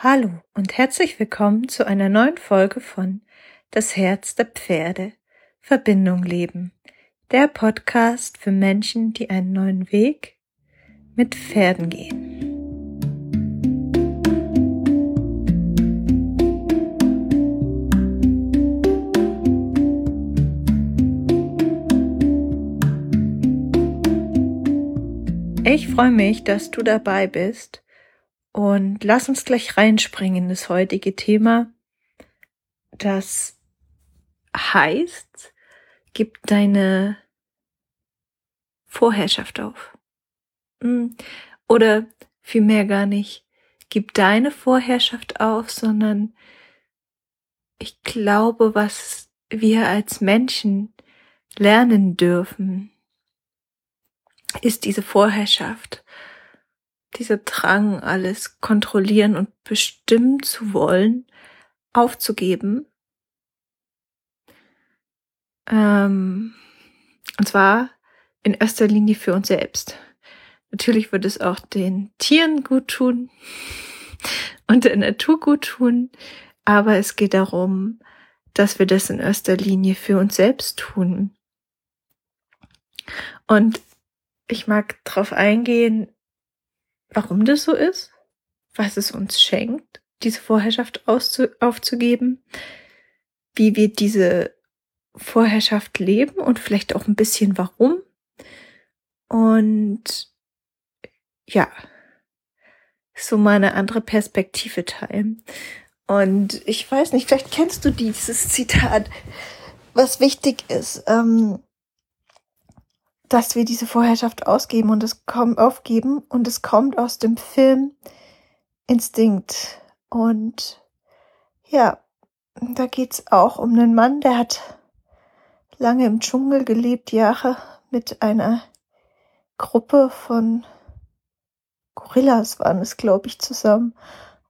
Hallo und herzlich willkommen zu einer neuen Folge von Das Herz der Pferde Verbindung leben. Der Podcast für Menschen, die einen neuen Weg mit Pferden gehen. Ich freue mich, dass du dabei bist und lass uns gleich reinspringen in das heutige Thema. Das heißt, gib deine Vorherrschaft auf. Hm. Oder vielmehr gar nicht, gib deine Vorherrschaft auf, sondern ich glaube, was wir als Menschen lernen dürfen, ist diese Vorherrschaft dieser Drang, alles kontrollieren und bestimmen zu wollen, aufzugeben. Ähm, und zwar in erster Linie für uns selbst. Natürlich wird es auch den Tieren gut tun und der Natur gut tun, aber es geht darum, dass wir das in erster Linie für uns selbst tun. Und ich mag darauf eingehen, warum das so ist, was es uns schenkt, diese Vorherrschaft aufzugeben, wie wir diese Vorherrschaft leben und vielleicht auch ein bisschen warum. Und ja, so mal eine andere Perspektive teilen. Und ich weiß nicht, vielleicht kennst du dieses Zitat, was wichtig ist. Ähm, dass wir diese Vorherrschaft ausgeben und es kommt aufgeben und es kommt aus dem Film Instinkt und ja, da geht's auch um einen Mann, der hat lange im Dschungel gelebt, Jahre mit einer Gruppe von Gorillas waren es, glaube ich, zusammen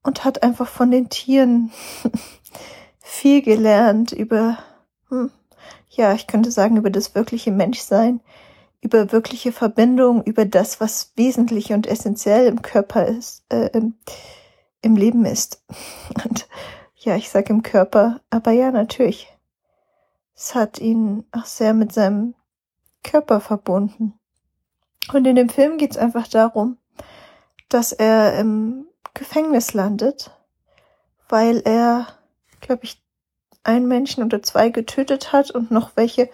und hat einfach von den Tieren viel gelernt über, hm, ja, ich könnte sagen, über das wirkliche Menschsein, über wirkliche Verbindung, über das, was wesentlich und essentiell im Körper ist, äh, im, im Leben ist. Und ja, ich sage im Körper, aber ja, natürlich. Es hat ihn auch sehr mit seinem Körper verbunden. Und in dem Film geht es einfach darum, dass er im Gefängnis landet, weil er, glaube ich, einen Menschen oder zwei getötet hat und noch welche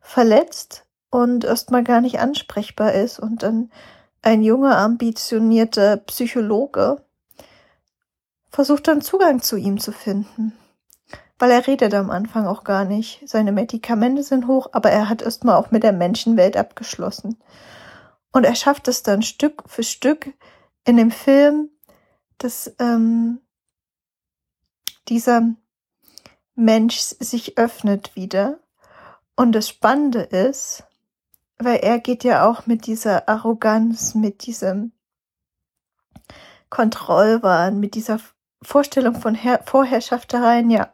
verletzt und erstmal gar nicht ansprechbar ist und dann ein junger, ambitionierter Psychologe versucht dann Zugang zu ihm zu finden. Weil er redet am Anfang auch gar nicht. Seine Medikamente sind hoch, aber er hat erstmal auch mit der Menschenwelt abgeschlossen. Und er schafft es dann Stück für Stück in dem Film, dass ähm, dieser Mensch sich öffnet wieder. Und das Spannende ist, weil er geht ja auch mit dieser Arroganz, mit diesem Kontrollwahn, mit dieser Vorstellung von Her Vorherrschaft rein, ja.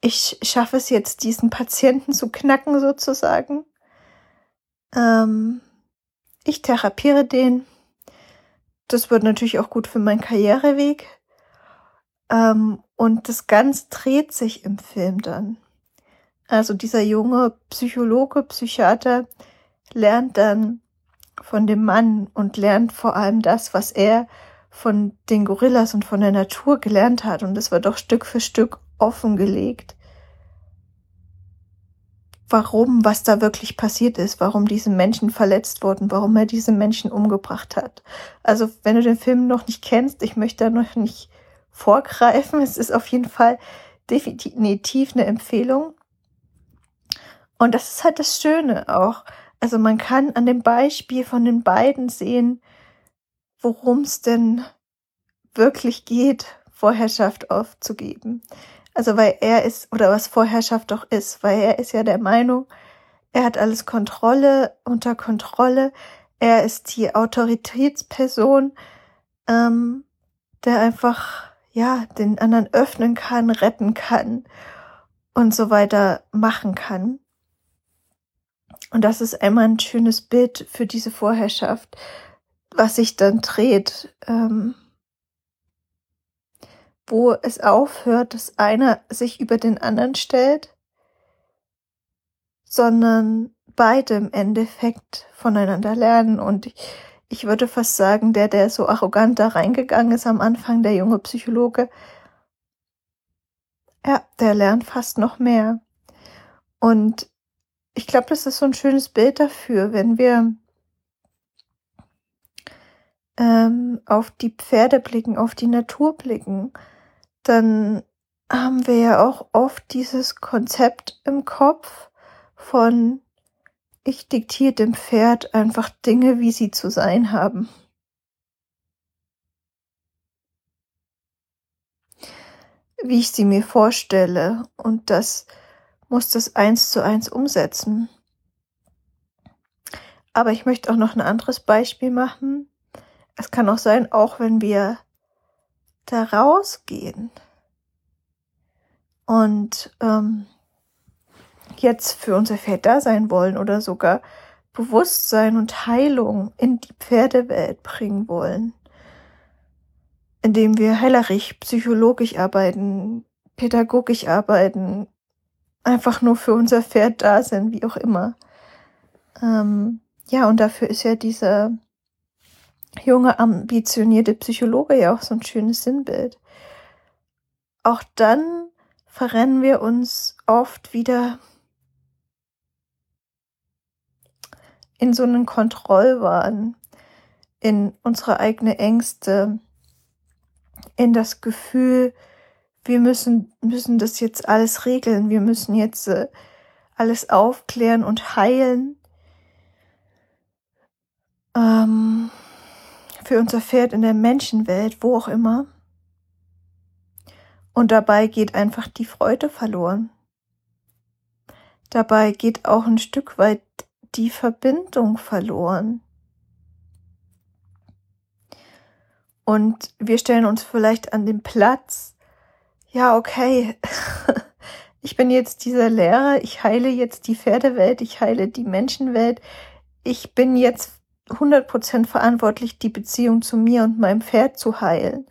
Ich schaffe es jetzt, diesen Patienten zu knacken, sozusagen. Ähm, ich therapiere den. Das wird natürlich auch gut für meinen Karriereweg. Ähm, und das Ganze dreht sich im Film dann. Also dieser junge Psychologe, Psychiater lernt dann von dem Mann und lernt vor allem das, was er von den Gorillas und von der Natur gelernt hat. Und es wird doch Stück für Stück offengelegt, warum, was da wirklich passiert ist, warum diese Menschen verletzt wurden, warum er diese Menschen umgebracht hat. Also wenn du den Film noch nicht kennst, ich möchte da noch nicht vorgreifen. Es ist auf jeden Fall definitiv eine Empfehlung. Und das ist halt das Schöne auch. Also man kann an dem Beispiel von den beiden sehen, worum es denn wirklich geht, Vorherrschaft aufzugeben. Also weil er ist, oder was Vorherrschaft doch ist, weil er ist ja der Meinung, er hat alles Kontrolle, unter Kontrolle, er ist die Autoritätsperson, ähm, der einfach, ja, den anderen öffnen kann, retten kann und so weiter machen kann. Und das ist einmal ein schönes Bild für diese Vorherrschaft, was sich dann dreht. Ähm, wo es aufhört, dass einer sich über den anderen stellt, sondern beide im Endeffekt voneinander lernen. Und ich würde fast sagen, der, der so arrogant da reingegangen ist am Anfang, der junge Psychologe, ja, der lernt fast noch mehr. Und ich glaube, das ist so ein schönes Bild dafür, wenn wir ähm, auf die Pferde blicken, auf die Natur blicken, dann haben wir ja auch oft dieses Konzept im Kopf von ich diktiere dem Pferd einfach Dinge, wie sie zu sein haben. Wie ich sie mir vorstelle und das muss das eins zu eins umsetzen. Aber ich möchte auch noch ein anderes Beispiel machen. Es kann auch sein, auch wenn wir da rausgehen und ähm, jetzt für unser Pferd da sein wollen oder sogar Bewusstsein und Heilung in die Pferdewelt bringen wollen, indem wir heilerisch, psychologisch arbeiten, pädagogisch arbeiten, einfach nur für unser Pferd da sind, wie auch immer. Ähm, ja, und dafür ist ja dieser junge, ambitionierte Psychologe ja auch so ein schönes Sinnbild. Auch dann verrennen wir uns oft wieder in so einen Kontrollwahn, in unsere eigene Ängste, in das Gefühl, wir müssen, müssen das jetzt alles regeln, wir müssen jetzt äh, alles aufklären und heilen. Ähm, für unser Pferd in der Menschenwelt, wo auch immer. Und dabei geht einfach die Freude verloren. Dabei geht auch ein Stück weit die Verbindung verloren. Und wir stellen uns vielleicht an den Platz, ja, okay, ich bin jetzt dieser Lehrer, ich heile jetzt die Pferdewelt, ich heile die Menschenwelt, ich bin jetzt 100% verantwortlich, die Beziehung zu mir und meinem Pferd zu heilen.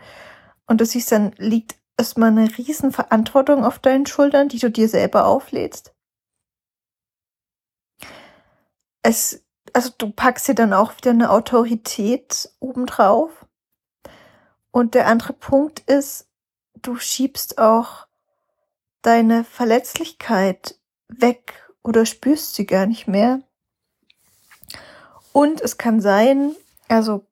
Und du siehst, dann liegt erstmal eine riesen Verantwortung auf deinen Schultern, die du dir selber auflädst. Es, also du packst dir dann auch wieder eine Autorität obendrauf. Und der andere Punkt ist, du schiebst auch deine Verletzlichkeit weg oder spürst sie gar nicht mehr. Und es kann sein, also,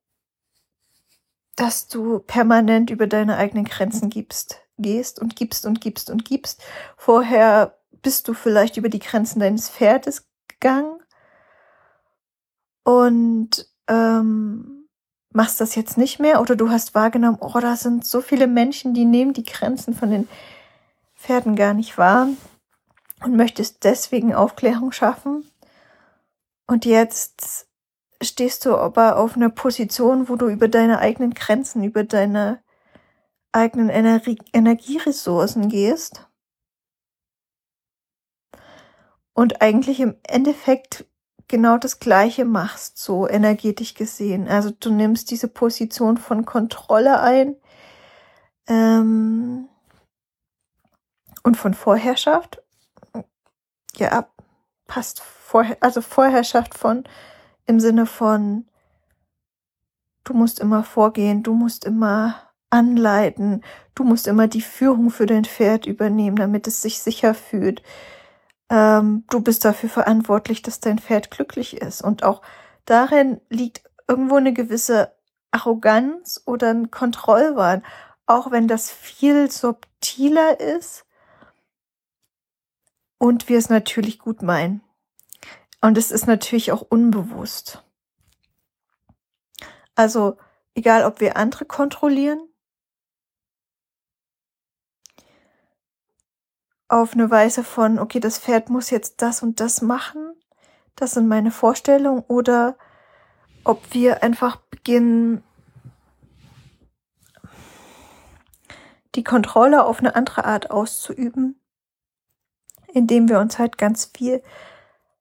dass du permanent über deine eigenen Grenzen gibst, gehst und gibst und gibst und gibst. Vorher bist du vielleicht über die Grenzen deines Pferdes gegangen und ähm, machst das jetzt nicht mehr oder du hast wahrgenommen, oh, da sind so viele Menschen, die nehmen die Grenzen von den Pferden gar nicht wahr und möchtest deswegen Aufklärung schaffen. Und jetzt stehst du aber auf einer Position, wo du über deine eigenen Grenzen, über deine eigenen Energie Energieressourcen gehst. Und eigentlich im Endeffekt genau das Gleiche machst, so energetisch gesehen. Also du nimmst diese Position von Kontrolle ein ähm, und von Vorherrschaft. Ja, passt. Vorher, also Vorherrschaft von im Sinne von, du musst immer vorgehen, du musst immer anleiten, du musst immer die Führung für dein Pferd übernehmen, damit es sich sicher fühlt. Ähm, du bist dafür verantwortlich, dass dein Pferd glücklich ist. Und auch darin liegt irgendwo eine gewisse Arroganz oder ein Kontrollwahn, auch wenn das viel subtiler ist und wir es natürlich gut meinen. Und es ist natürlich auch unbewusst. Also, egal ob wir andere kontrollieren, auf eine Weise von, okay, das Pferd muss jetzt das und das machen, das sind meine Vorstellungen, oder ob wir einfach beginnen, die Kontrolle auf eine andere Art auszuüben, indem wir uns halt ganz viel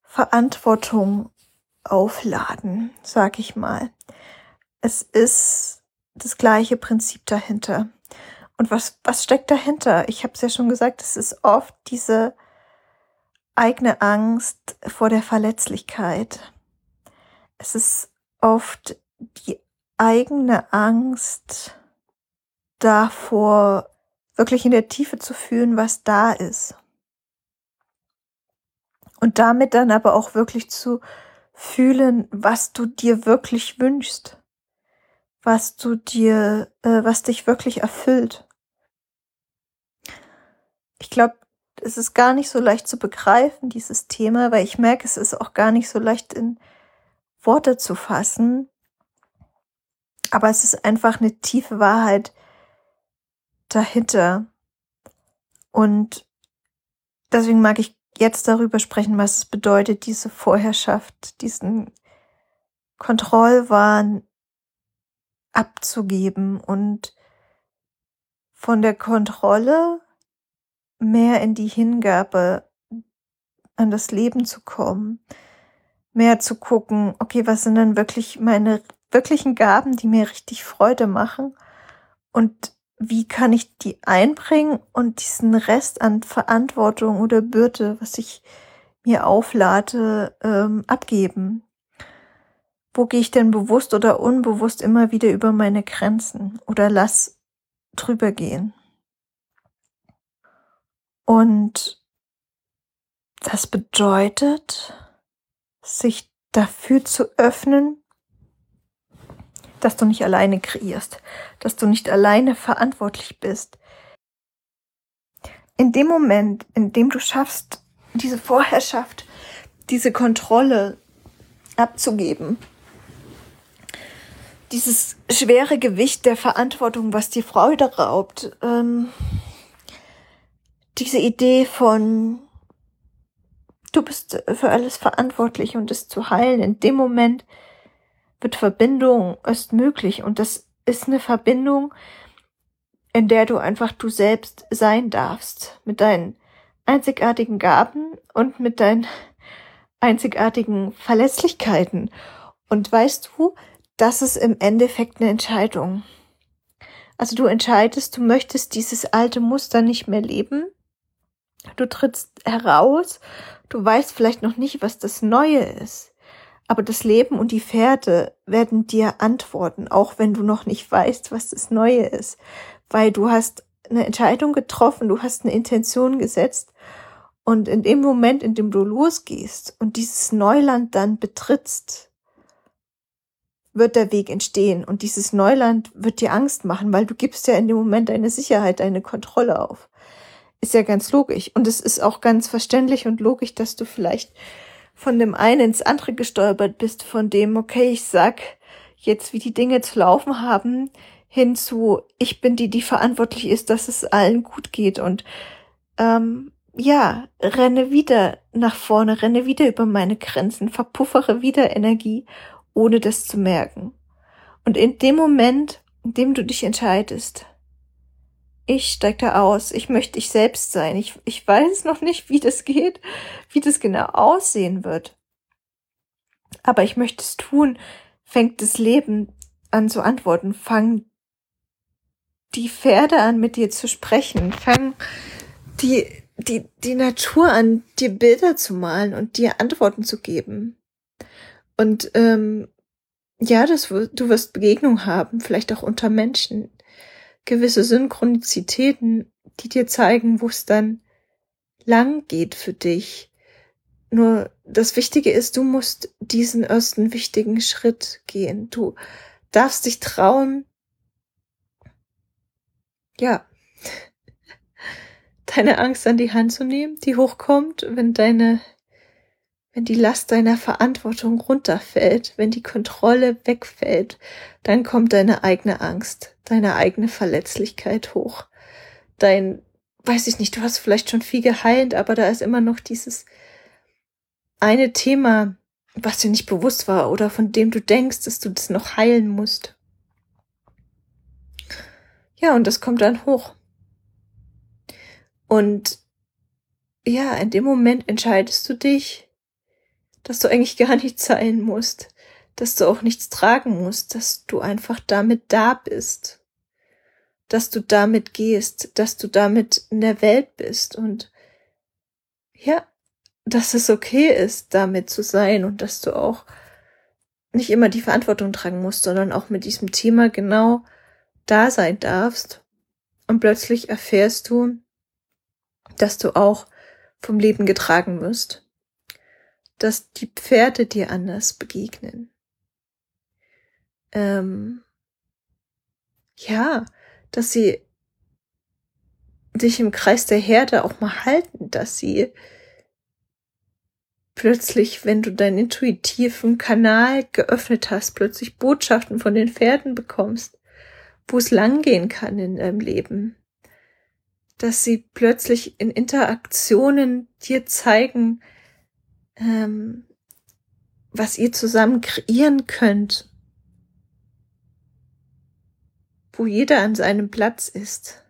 Verantwortung aufladen, sag ich mal. Es ist das gleiche Prinzip dahinter. Und was, was steckt dahinter? Ich habe es ja schon gesagt, es ist oft diese eigene Angst vor der Verletzlichkeit. Es ist oft die eigene Angst davor, wirklich in der Tiefe zu fühlen, was da ist. Und damit dann aber auch wirklich zu fühlen, was du dir wirklich wünschst, was du dir, äh, was dich wirklich erfüllt. Ich glaube, es ist gar nicht so leicht zu begreifen, dieses Thema, weil ich merke, es ist auch gar nicht so leicht in Worte zu fassen. Aber es ist einfach eine tiefe Wahrheit dahinter. Und deswegen mag ich jetzt darüber sprechen, was es bedeutet, diese Vorherrschaft, diesen Kontrollwahn abzugeben und von der Kontrolle mehr in die Hingabe an das Leben zu kommen, mehr zu gucken, okay, was sind denn wirklich meine wirklichen Gaben, die mir richtig Freude machen und wie kann ich die einbringen und diesen Rest an Verantwortung oder Bürde, was ich mir auflade, ähm, abgeben? Wo gehe ich denn bewusst oder unbewusst immer wieder über meine Grenzen oder lass drüber gehen? Und das bedeutet, sich dafür zu öffnen, dass du nicht alleine kreierst, dass du nicht alleine verantwortlich bist. In dem Moment, in dem du schaffst, diese Vorherrschaft, diese Kontrolle abzugeben, dieses schwere Gewicht der Verantwortung, was dir Freude raubt, ähm, diese Idee von du bist für alles verantwortlich und es zu heilen, in dem Moment wird Verbindung erst möglich und das ist eine Verbindung, in der du einfach du selbst sein darfst, mit deinen einzigartigen Gaben und mit deinen einzigartigen Verlässlichkeiten. Und weißt du, das ist im Endeffekt eine Entscheidung. Also du entscheidest, du möchtest dieses alte Muster nicht mehr leben. Du trittst heraus, du weißt vielleicht noch nicht, was das Neue ist. Aber das Leben und die Pferde werden dir antworten, auch wenn du noch nicht weißt, was das Neue ist. Weil du hast eine Entscheidung getroffen, du hast eine Intention gesetzt. Und in dem Moment, in dem du losgehst und dieses Neuland dann betrittst, wird der Weg entstehen. Und dieses Neuland wird dir Angst machen, weil du gibst ja in dem Moment deine Sicherheit, deine Kontrolle auf. Ist ja ganz logisch. Und es ist auch ganz verständlich und logisch, dass du vielleicht von dem einen ins andere gestolpert bist, von dem, okay, ich sag jetzt, wie die Dinge zu laufen haben, hin zu, ich bin die, die verantwortlich ist, dass es allen gut geht und ähm, ja, renne wieder nach vorne, renne wieder über meine Grenzen, verpuffere wieder Energie, ohne das zu merken. Und in dem Moment, in dem du dich entscheidest, ich steig da aus, ich möchte ich selbst sein. Ich, ich weiß noch nicht, wie das geht, wie das genau aussehen wird. Aber ich möchte es tun, fängt das Leben an zu antworten, fang die Pferde an, mit dir zu sprechen, fang die, die, die Natur an, dir Bilder zu malen und dir Antworten zu geben. Und ähm, ja, das, du wirst Begegnung haben, vielleicht auch unter Menschen, gewisse Synchronizitäten, die dir zeigen, wo es dann lang geht für dich. Nur das Wichtige ist, du musst diesen ersten wichtigen Schritt gehen. Du darfst dich trauen, ja, deine Angst an die Hand zu nehmen, die hochkommt, wenn deine wenn die Last deiner Verantwortung runterfällt, wenn die Kontrolle wegfällt, dann kommt deine eigene Angst, deine eigene Verletzlichkeit hoch. Dein, weiß ich nicht, du hast vielleicht schon viel geheilt, aber da ist immer noch dieses eine Thema, was dir nicht bewusst war oder von dem du denkst, dass du das noch heilen musst. Ja, und das kommt dann hoch. Und ja, in dem Moment entscheidest du dich, dass du eigentlich gar nichts sein musst, dass du auch nichts tragen musst, dass du einfach damit da bist. dass du damit gehst, dass du damit in der Welt bist und ja, dass es okay ist, damit zu sein und dass du auch nicht immer die Verantwortung tragen musst, sondern auch mit diesem Thema genau da sein darfst. Und plötzlich erfährst du, dass du auch vom Leben getragen wirst, dass die Pferde dir anders begegnen. Ähm, ja, dass sie dich im Kreis der Herde auch mal halten, dass sie plötzlich, wenn du deinen intuitiven Kanal geöffnet hast, plötzlich Botschaften von den Pferden bekommst, wo es langgehen kann in deinem Leben. Dass sie plötzlich in Interaktionen dir zeigen, ähm, was ihr zusammen kreieren könnt, wo jeder an seinem Platz ist.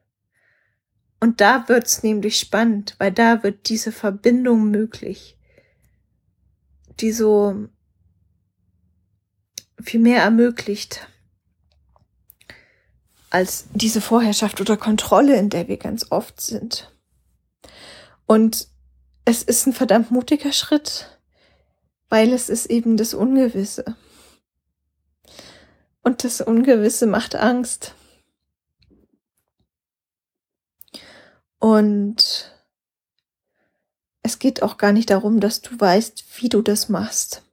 Und da wird's nämlich spannend, weil da wird diese Verbindung möglich, die so viel mehr ermöglicht als diese Vorherrschaft oder Kontrolle, in der wir ganz oft sind. Und es ist ein verdammt mutiger Schritt, weil es ist eben das Ungewisse. Und das Ungewisse macht Angst. Und es geht auch gar nicht darum, dass du weißt, wie du das machst,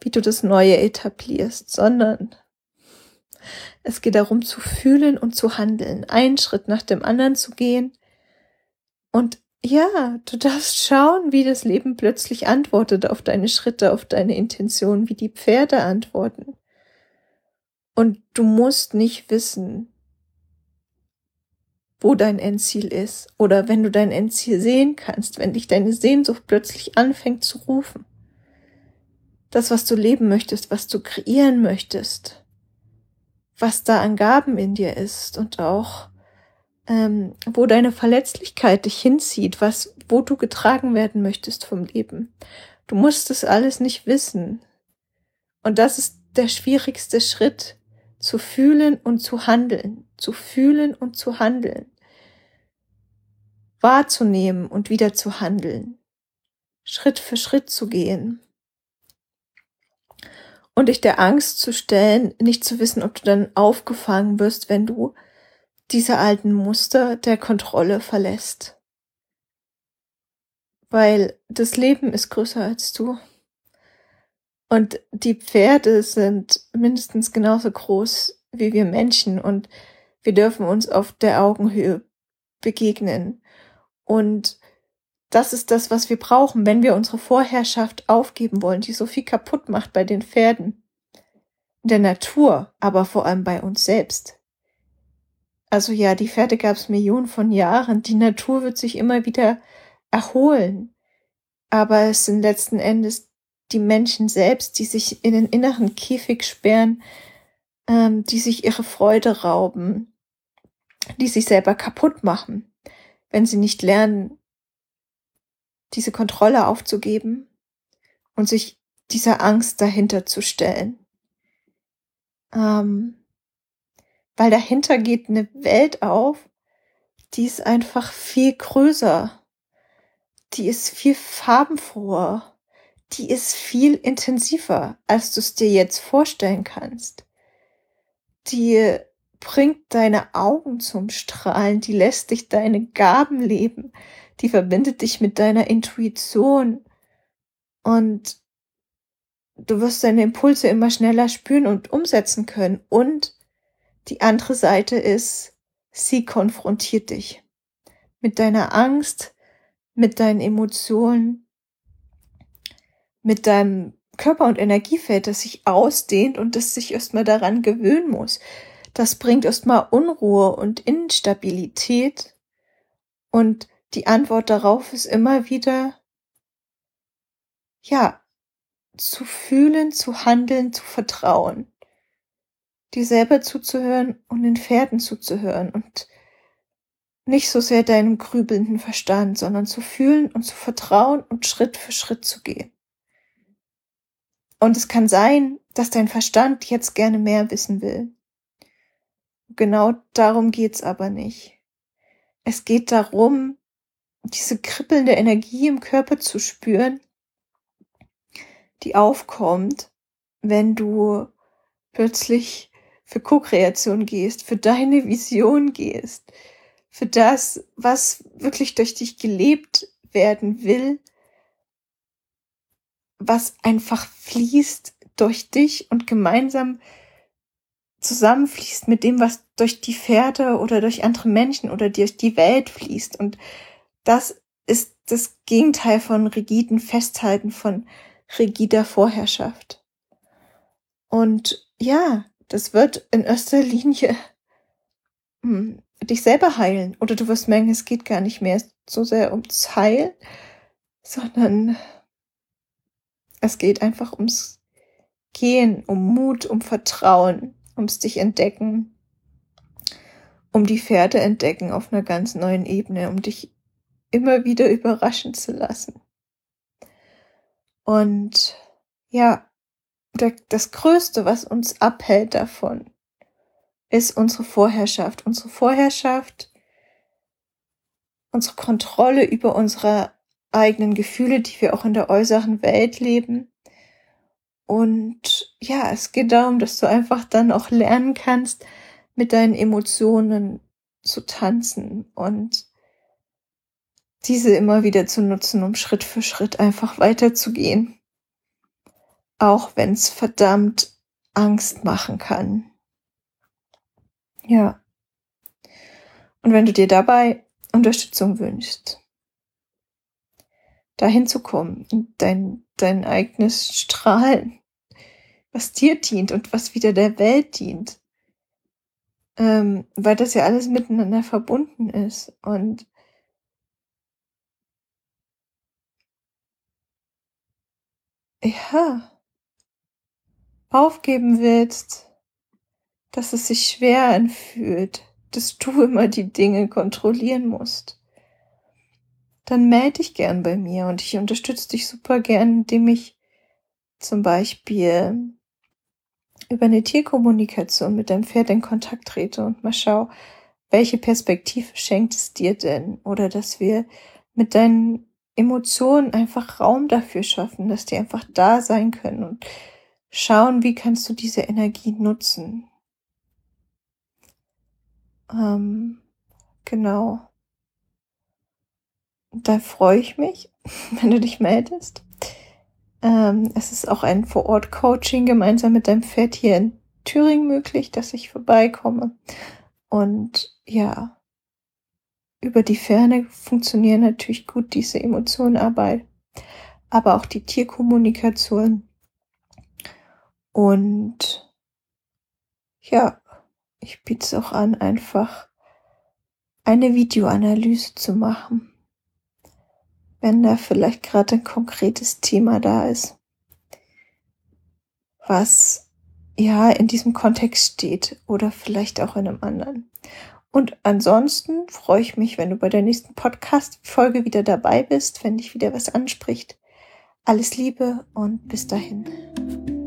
wie du das Neue etablierst, sondern es geht darum zu fühlen und zu handeln, einen Schritt nach dem anderen zu gehen. Und ja, du darfst schauen, wie das Leben plötzlich antwortet auf deine Schritte, auf deine Intention, wie die Pferde antworten. Und du musst nicht wissen, wo dein Endziel ist. Oder wenn du dein Endziel sehen kannst, wenn dich deine Sehnsucht plötzlich anfängt zu rufen. Das, was du leben möchtest, was du kreieren möchtest was da an Gaben in dir ist und auch ähm, wo deine Verletzlichkeit dich hinzieht, was, wo du getragen werden möchtest vom Leben. Du musst es alles nicht wissen. Und das ist der schwierigste Schritt, zu fühlen und zu handeln, zu fühlen und zu handeln, wahrzunehmen und wieder zu handeln, Schritt für Schritt zu gehen und dich der Angst zu stellen, nicht zu wissen, ob du dann aufgefangen wirst, wenn du diese alten Muster der Kontrolle verlässt. Weil das Leben ist größer als du. Und die Pferde sind mindestens genauso groß wie wir Menschen und wir dürfen uns auf der Augenhöhe begegnen. Und das ist das, was wir brauchen, wenn wir unsere Vorherrschaft aufgeben wollen, die so viel kaputt macht bei den Pferden, in der Natur, aber vor allem bei uns selbst. Also ja, die Pferde gab es Millionen von Jahren, die Natur wird sich immer wieder erholen, aber es sind letzten Endes die Menschen selbst, die sich in den inneren Käfig sperren, ähm, die sich ihre Freude rauben, die sich selber kaputt machen, wenn sie nicht lernen, diese Kontrolle aufzugeben und sich dieser Angst dahinter zu stellen. Ähm, weil dahinter geht eine Welt auf, die ist einfach viel größer, die ist viel farbenfroher, die ist viel intensiver, als du es dir jetzt vorstellen kannst. Die bringt deine Augen zum Strahlen, die lässt dich deine Gaben leben, die verbindet dich mit deiner Intuition und du wirst deine Impulse immer schneller spüren und umsetzen können. Und die andere Seite ist, sie konfrontiert dich mit deiner Angst, mit deinen Emotionen, mit deinem Körper- und Energiefeld, das sich ausdehnt und das sich erstmal daran gewöhnen muss. Das bringt erstmal Unruhe und Instabilität und die Antwort darauf ist immer wieder, ja, zu fühlen, zu handeln, zu vertrauen, dir selber zuzuhören und den Pferden zuzuhören und nicht so sehr deinem grübelnden Verstand, sondern zu fühlen und zu vertrauen und Schritt für Schritt zu gehen. Und es kann sein, dass dein Verstand jetzt gerne mehr wissen will genau darum geht's aber nicht. Es geht darum, diese kribbelnde Energie im Körper zu spüren, die aufkommt, wenn du plötzlich für Co-Kreation gehst, für deine Vision gehst, für das, was wirklich durch dich gelebt werden will, was einfach fließt durch dich und gemeinsam zusammenfließt mit dem, was durch die Pferde oder durch andere Menschen oder durch die Welt fließt. Und das ist das Gegenteil von rigiden Festhalten, von rigider Vorherrschaft. Und ja, das wird in erster Linie hm, dich selber heilen. Oder du wirst merken, es geht gar nicht mehr so sehr ums Heilen, sondern es geht einfach ums Gehen, um Mut, um Vertrauen, ums dich entdecken, um die Pferde entdecken auf einer ganz neuen Ebene, um dich immer wieder überraschen zu lassen. Und ja, das Größte, was uns abhält davon, ist unsere Vorherrschaft. Unsere Vorherrschaft, unsere Kontrolle über unsere eigenen Gefühle, die wir auch in der äußeren Welt leben. Und ja, es geht darum, dass du einfach dann auch lernen kannst, mit deinen Emotionen zu tanzen und diese immer wieder zu nutzen, um Schritt für Schritt einfach weiterzugehen. Auch wenn es verdammt Angst machen kann. Ja. Und wenn du dir dabei Unterstützung wünschst, dahin zu kommen, dein, dein eigenes Strahlen, was dir dient und was wieder der Welt dient, ähm, weil das ja alles miteinander verbunden ist und ja, aufgeben willst, dass es sich schwer anfühlt, dass du immer die Dinge kontrollieren musst, dann melde dich gern bei mir und ich unterstütze dich super gern, indem ich zum Beispiel über eine Tierkommunikation mit deinem Pferd in Kontakt trete und mal schau, welche Perspektive schenkt es dir denn? Oder dass wir mit deinen Emotionen einfach Raum dafür schaffen, dass die einfach da sein können und schauen, wie kannst du diese Energie nutzen. Ähm, genau. Da freue ich mich, wenn du dich meldest. Ähm, es ist auch ein Vor-Ort-Coaching gemeinsam mit deinem Pferd hier in Thüringen möglich, dass ich vorbeikomme. Und ja, über die Ferne funktionieren natürlich gut diese Emotionenarbeit, aber auch die Tierkommunikation. Und ja, ich biete es auch an, einfach eine Videoanalyse zu machen, wenn da vielleicht gerade ein konkretes Thema da ist, was ja in diesem Kontext steht oder vielleicht auch in einem anderen. Und ansonsten freue ich mich, wenn du bei der nächsten Podcast-Folge wieder dabei bist, wenn dich wieder was anspricht. Alles Liebe und bis dahin.